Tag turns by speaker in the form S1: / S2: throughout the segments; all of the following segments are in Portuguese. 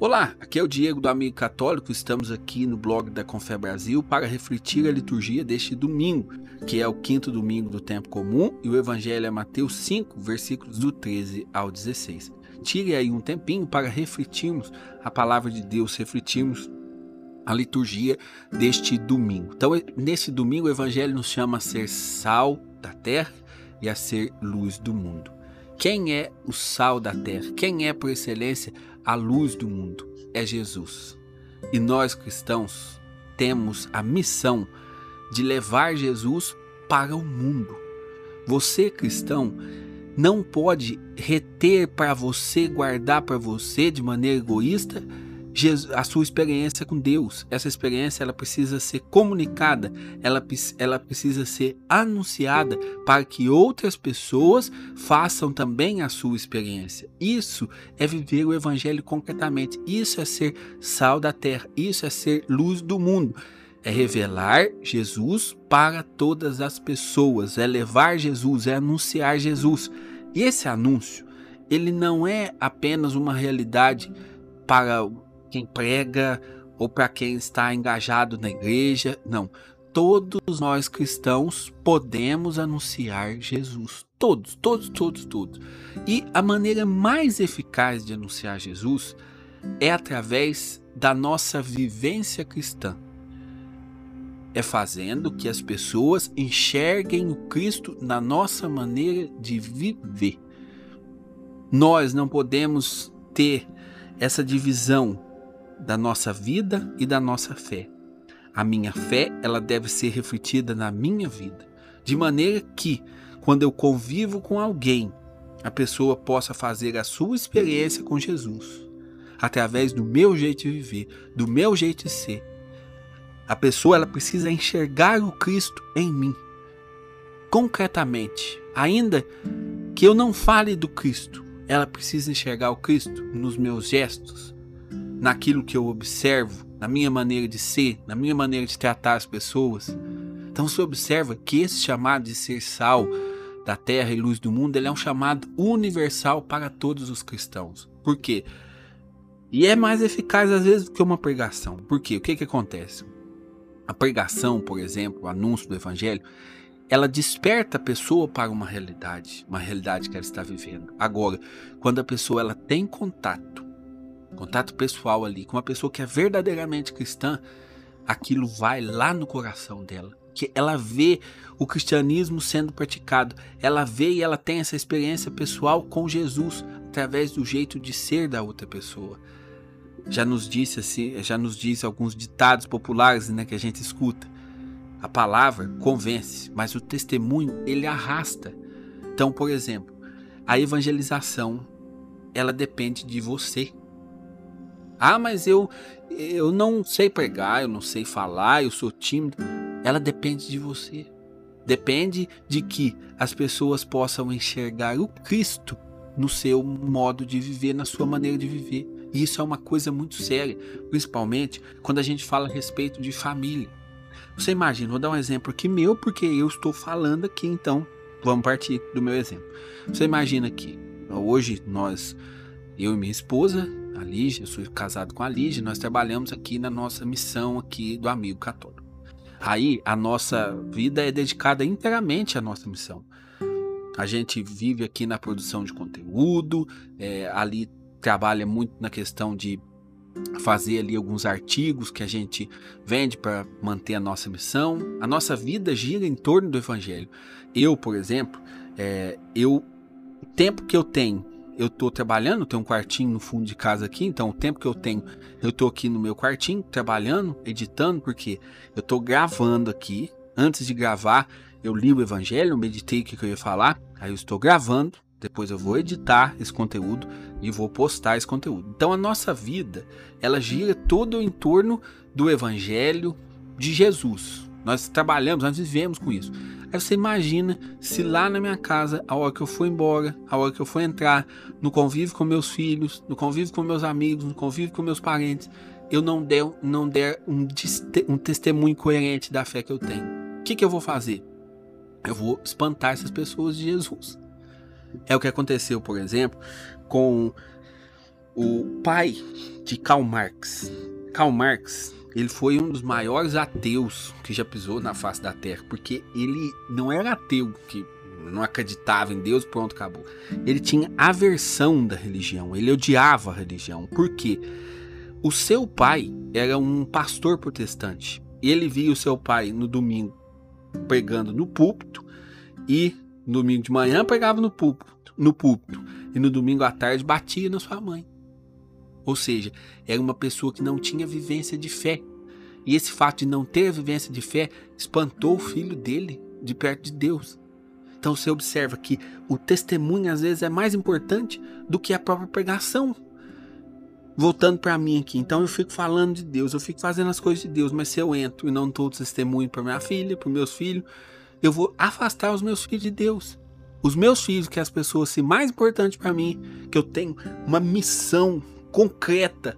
S1: Olá, aqui é o Diego do Amigo Católico. Estamos aqui no blog da Confé Brasil para refletir a liturgia deste domingo, que é o quinto domingo do tempo comum, e o evangelho é Mateus 5, versículos do 13 ao 16. Tire aí um tempinho para refletirmos a palavra de Deus, refletirmos a liturgia deste domingo. Então, nesse domingo, o evangelho nos chama a ser sal da terra e a ser luz do mundo. Quem é o sal da terra? Quem é, por excelência, a luz do mundo? É Jesus. E nós cristãos temos a missão de levar Jesus para o mundo. Você, cristão, não pode reter para você, guardar para você de maneira egoísta a sua experiência com Deus. Essa experiência ela precisa ser comunicada, ela, ela precisa ser anunciada para que outras pessoas façam também a sua experiência. Isso é viver o evangelho concretamente. Isso é ser sal da terra. Isso é ser luz do mundo. É revelar Jesus para todas as pessoas, é levar Jesus, é anunciar Jesus. E esse anúncio, ele não é apenas uma realidade para quem prega ou para quem está engajado na igreja. Não. Todos nós cristãos podemos anunciar Jesus. Todos, todos, todos, todos. E a maneira mais eficaz de anunciar Jesus é através da nossa vivência cristã. É fazendo que as pessoas enxerguem o Cristo na nossa maneira de viver. Nós não podemos ter essa divisão da nossa vida e da nossa fé. A minha fé, ela deve ser refletida na minha vida, de maneira que quando eu convivo com alguém, a pessoa possa fazer a sua experiência com Jesus, através do meu jeito de viver, do meu jeito de ser. A pessoa ela precisa enxergar o Cristo em mim. Concretamente, ainda que eu não fale do Cristo, ela precisa enxergar o Cristo nos meus gestos, naquilo que eu observo, na minha maneira de ser, na minha maneira de tratar as pessoas. Então se observa que esse chamado de ser sal da terra e luz do mundo, ele é um chamado universal para todos os cristãos. Por quê? E é mais eficaz às vezes do que uma pregação. Por quê? O que que acontece? A pregação, por exemplo, o anúncio do evangelho, ela desperta a pessoa para uma realidade, uma realidade que ela está vivendo. Agora, quando a pessoa ela tem contato contato pessoal ali com uma pessoa que é verdadeiramente cristã, aquilo vai lá no coração dela. Que ela vê o cristianismo sendo praticado, ela vê e ela tem essa experiência pessoal com Jesus através do jeito de ser da outra pessoa. Já nos disse assim, já nos diz alguns ditados populares, né, que a gente escuta. A palavra convence, mas o testemunho ele arrasta. Então, por exemplo, a evangelização ela depende de você. Ah, mas eu eu não sei pregar, eu não sei falar, eu sou tímido. Ela depende de você. Depende de que as pessoas possam enxergar o Cristo no seu modo de viver, na sua maneira de viver. E isso é uma coisa muito séria, principalmente quando a gente fala a respeito de família. Você imagina, vou dar um exemplo aqui meu, porque eu estou falando aqui, então vamos partir do meu exemplo. Você imagina que hoje nós, eu e minha esposa, a Lígia, eu sou casado com a Lígia, nós trabalhamos aqui na nossa missão aqui do Amigo Católico. Aí a nossa vida é dedicada inteiramente à nossa missão. A gente vive aqui na produção de conteúdo, é, ali trabalha muito na questão de fazer ali alguns artigos que a gente vende para manter a nossa missão. A nossa vida gira em torno do Evangelho. Eu, por exemplo, é, eu o tempo que eu tenho eu estou trabalhando, tenho um quartinho no fundo de casa aqui, então o tempo que eu tenho, eu estou aqui no meu quartinho trabalhando, editando, porque eu estou gravando aqui. Antes de gravar, eu li o evangelho, meditei o que eu ia falar, aí eu estou gravando, depois eu vou editar esse conteúdo e vou postar esse conteúdo. Então a nossa vida, ela gira todo em torno do evangelho de Jesus. Nós trabalhamos, nós vivemos com isso. Aí você imagina se lá na minha casa, a hora que eu for embora, a hora que eu for entrar, no convívio com meus filhos, no convívio com meus amigos, no convívio com meus parentes, eu não der, não der um, um testemunho coerente da fé que eu tenho. O que, que eu vou fazer? Eu vou espantar essas pessoas de Jesus. É o que aconteceu, por exemplo, com o pai de Karl Marx. Karl Marx, ele foi um dos maiores ateus que já pisou na face da Terra, porque ele não era ateu que não acreditava em Deus, pronto, acabou. Ele tinha aversão da religião, ele odiava a religião. Por quê? O seu pai era um pastor protestante. Ele via o seu pai no domingo pregando no púlpito e no domingo de manhã pregava no púlpito, no púlpito e no domingo à tarde batia na sua mãe. Ou seja, era uma pessoa que não tinha vivência de fé. E esse fato de não ter vivência de fé espantou o filho dele de perto de Deus. Então você observa que o testemunho às vezes é mais importante do que a própria pregação. Voltando para mim aqui, então eu fico falando de Deus, eu fico fazendo as coisas de Deus, mas se eu entro e não dou testemunho para minha filha, para meus filhos, eu vou afastar os meus filhos de Deus. Os meus filhos, que é as pessoas assim, mais importantes para mim, que eu tenho uma missão concreta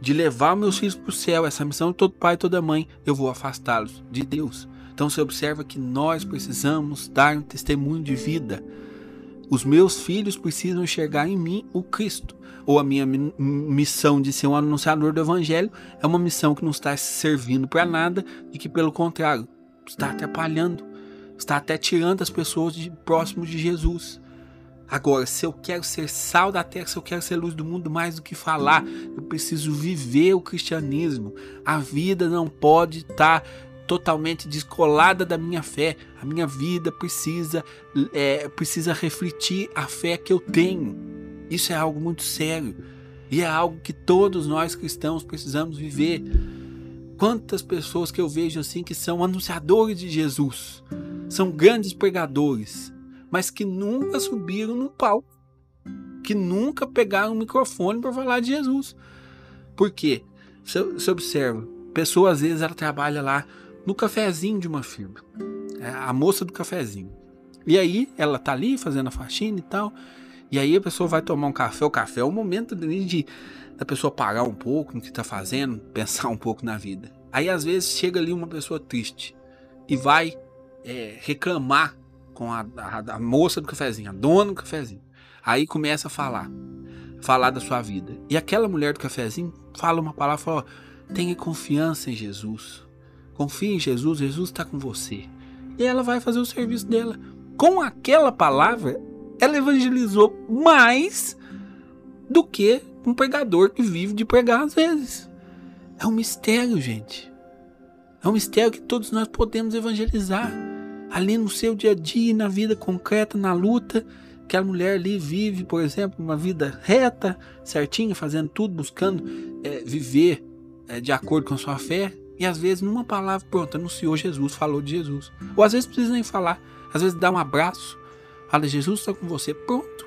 S1: de levar meus filhos para o céu, essa missão de todo pai e toda mãe, eu vou afastá-los de Deus. Então você observa que nós precisamos dar um testemunho de vida. Os meus filhos precisam enxergar em mim o Cristo. Ou a minha missão de ser um anunciador do Evangelho é uma missão que não está servindo para nada e que, pelo contrário, está atrapalhando, está até tirando as pessoas de próximo de Jesus. Agora, se eu quero ser sal da terra, se eu quero ser luz do mundo, mais do que falar, eu preciso viver o cristianismo. A vida não pode estar tá totalmente descolada da minha fé. A minha vida precisa, é, precisa refletir a fé que eu tenho. Isso é algo muito sério e é algo que todos nós cristãos precisamos viver. Quantas pessoas que eu vejo assim que são anunciadores de Jesus, são grandes pregadores, mas que nunca subiram no palco, que nunca pegaram um microfone para falar de Jesus. Por quê? Você observa, pessoa às vezes ela trabalha lá no cafezinho de uma firma. É a moça do cafezinho. E aí ela tá ali fazendo a faxina e tal. E aí a pessoa vai tomar um café. O café é o momento de, da pessoa parar um pouco no que tá fazendo, pensar um pouco na vida. Aí às vezes chega ali uma pessoa triste e vai é, reclamar com a, a, a, moça do cafezinho, a dona do cafezinho. Aí começa a falar, falar da sua vida. E aquela mulher do cafezinho fala uma palavra, fala, tenha confiança em Jesus. Confie em Jesus, Jesus está com você. E ela vai fazer o serviço dela. Com aquela palavra, ela evangelizou mais do que um pregador que vive de pregar às vezes. É um mistério, gente. É um mistério que todos nós podemos evangelizar. Ali no seu dia a dia, na vida concreta, na luta. Aquela mulher ali vive, por exemplo, uma vida reta, certinha, fazendo tudo, buscando é, viver é, de acordo com a sua fé. E às vezes, numa palavra, pronto, anunciou Jesus, falou de Jesus. Ou às vezes precisa nem falar. Às vezes dá um abraço, fala, Jesus está com você, pronto.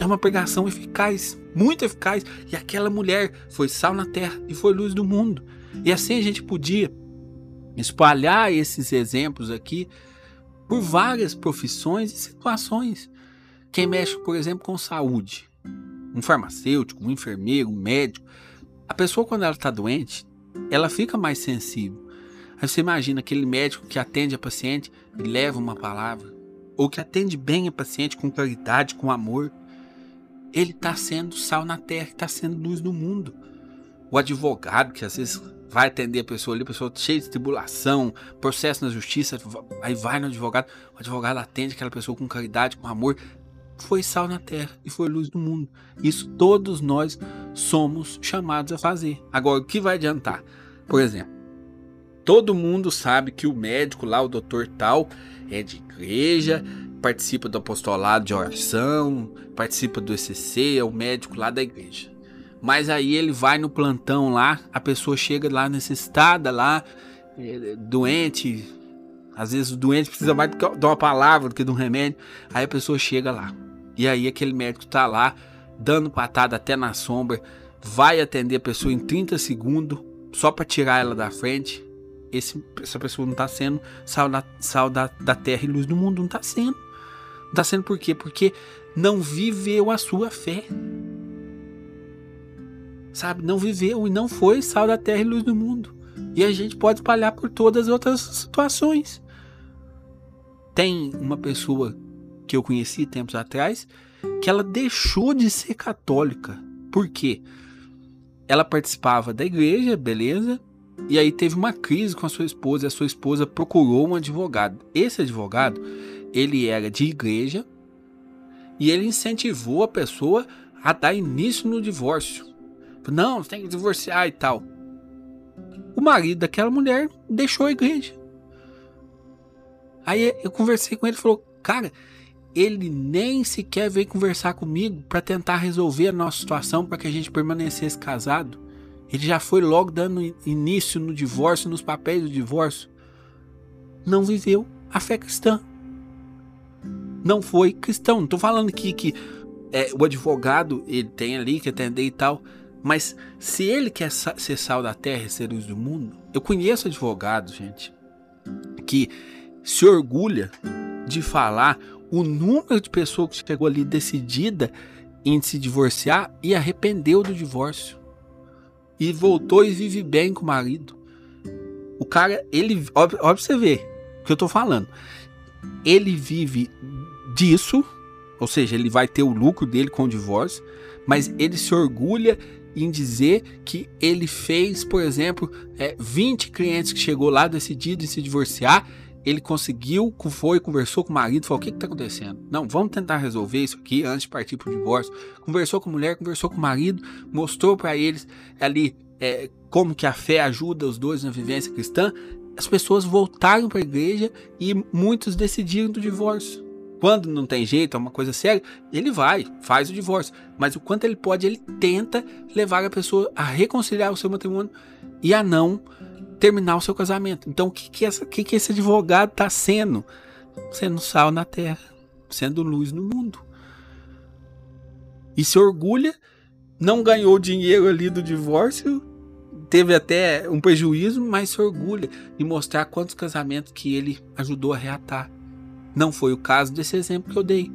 S1: É uma pregação eficaz, muito eficaz. E aquela mulher foi sal na terra e foi luz do mundo. E assim a gente podia espalhar esses exemplos aqui por várias profissões e situações. Quem mexe, por exemplo, com saúde, um farmacêutico, um enfermeiro, um médico, a pessoa quando ela está doente, ela fica mais sensível. Aí você imagina aquele médico que atende a paciente e leva uma palavra, ou que atende bem a paciente com claridade, com amor. Ele está sendo sal na terra, está sendo luz no mundo. O advogado que às vezes vai atender a pessoa ali, a pessoa cheia de tribulação, processo na justiça, aí vai no advogado, o advogado atende aquela pessoa com caridade, com amor, foi sal na terra e foi luz do mundo. Isso todos nós somos chamados a fazer. Agora, o que vai adiantar? Por exemplo, todo mundo sabe que o médico lá, o doutor tal, é de igreja, participa do apostolado de oração, participa do ECC, é o médico lá da igreja. Mas aí ele vai no plantão lá, a pessoa chega lá necessitada, lá, é, doente, às vezes o doente precisa mais de uma palavra do que de um remédio. Aí a pessoa chega lá. E aí aquele médico tá lá, dando patada até na sombra, vai atender a pessoa em 30 segundos, só para tirar ela da frente. Esse, essa pessoa não tá sendo sal, da, sal da, da terra e luz do mundo, não tá sendo. Não tá sendo por quê? Porque não viveu a sua fé. Sabe? Não viveu e não foi sal da terra e luz do mundo. E a gente pode espalhar por todas as outras situações. Tem uma pessoa que eu conheci tempos atrás, que ela deixou de ser católica. Por quê? Ela participava da igreja, beleza? E aí teve uma crise com a sua esposa, e a sua esposa procurou um advogado. Esse advogado, ele era de igreja e ele incentivou a pessoa a dar início no divórcio. Não, você tem que divorciar e tal. O marido daquela mulher deixou a igreja. Aí eu conversei com ele falou: Cara, ele nem sequer veio conversar comigo para tentar resolver a nossa situação para que a gente permanecesse casado. Ele já foi logo dando início no divórcio, nos papéis do divórcio. Não viveu a fé cristã. Não foi cristão. Não estou falando aqui que é, o advogado ele tem ali que atender e tal. Mas se ele quer ser sal da terra e ser luz do mundo, eu conheço advogados, gente, que se orgulha de falar o número de pessoas que chegou ali decidida em se divorciar e arrependeu do divórcio. E voltou e vive bem com o marido. O cara, ele, óbvio, você vê o que eu tô falando. Ele vive disso, ou seja, ele vai ter o lucro dele com o divórcio, mas ele se orgulha em dizer que ele fez, por exemplo, é, 20 clientes que chegou lá decidido em se divorciar ele conseguiu, foi, conversou com o marido, falou: o que está acontecendo? Não, vamos tentar resolver isso aqui antes de partir para o divórcio. Conversou com a mulher, conversou com o marido, mostrou para eles ali é, como que a fé ajuda os dois na vivência cristã. As pessoas voltaram para a igreja e muitos decidiram do divórcio. Quando não tem jeito, é uma coisa séria, ele vai, faz o divórcio. Mas o quanto ele pode, ele tenta levar a pessoa a reconciliar o seu matrimônio e a não terminar o seu casamento. Então, o que, que, essa, que, que esse advogado está sendo? Sendo sal na terra, sendo luz no mundo. E se orgulha, não ganhou dinheiro ali do divórcio, teve até um prejuízo, mas se orgulha de mostrar quantos casamentos que ele ajudou a reatar. Não foi o caso desse exemplo que eu dei.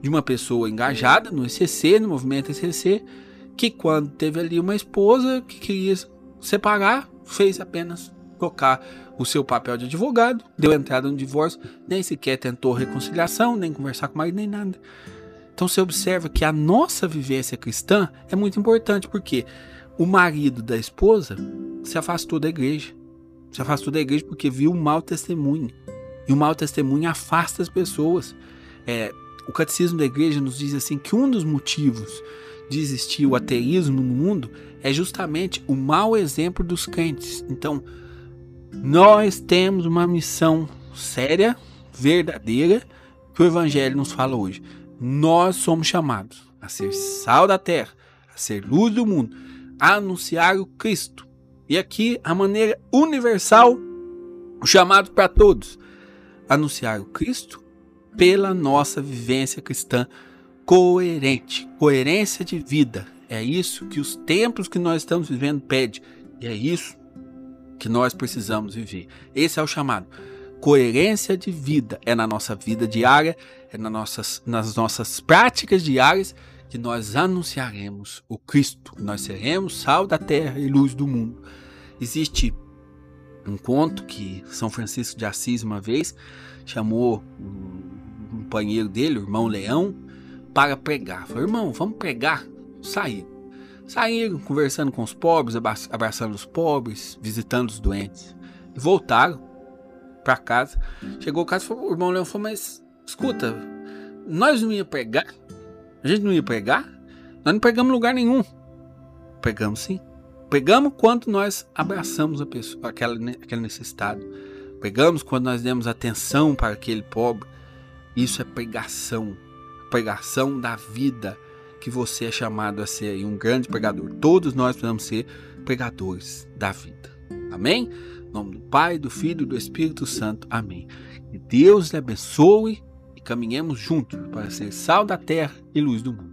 S1: De uma pessoa engajada no ECC, no movimento ECC, que quando teve ali uma esposa que queria separar, fez apenas colocar o seu papel de advogado, deu entrada no divórcio, nem sequer tentou reconciliação, nem conversar com o marido, nem nada. Então você observa que a nossa vivência cristã é muito importante, porque o marido da esposa se afastou da igreja. Se afastou da igreja porque viu um mau testemunho. E o mau testemunho afasta as pessoas. É, o catecismo da igreja nos diz assim que um dos motivos de existir o ateísmo no mundo é justamente o mau exemplo dos crentes. Então, nós temos uma missão séria, verdadeira, que o Evangelho nos fala hoje. Nós somos chamados a ser sal da terra, a ser luz do mundo, a anunciar o Cristo. E aqui a maneira universal, o chamado para todos, anunciar o Cristo pela nossa vivência cristã coerente, coerência de vida. É isso que os tempos que nós estamos vivendo pede. E é isso que nós precisamos viver. Esse é o chamado. Coerência de vida é na nossa vida diária, é nas nossas, nas nossas práticas diárias que nós anunciaremos o Cristo. Nós seremos sal da terra e luz do mundo. Existe um conto que São Francisco de Assis uma vez chamou um companheiro dele, o irmão Leão, para pregar. Falei, irmão, vamos pregar. Saí. Saíram conversando com os pobres, abraçando os pobres, visitando os doentes. Voltaram para casa. Chegou o falou, o irmão Leão falou, mas escuta, nós não ia pregar? A gente não ia pregar? Nós não pregamos lugar nenhum. Pregamos sim. Pregamos quando nós abraçamos a pessoa, aquela, aquele necessitado. Pregamos quando nós demos atenção para aquele pobre. Isso é pregação pregação da vida que você é chamado a ser um grande pregador. Todos nós precisamos ser pregadores da vida. Amém? Em nome do Pai, do Filho e do Espírito Santo. Amém. Que Deus lhe abençoe e caminhemos juntos para ser sal da terra e luz do mundo.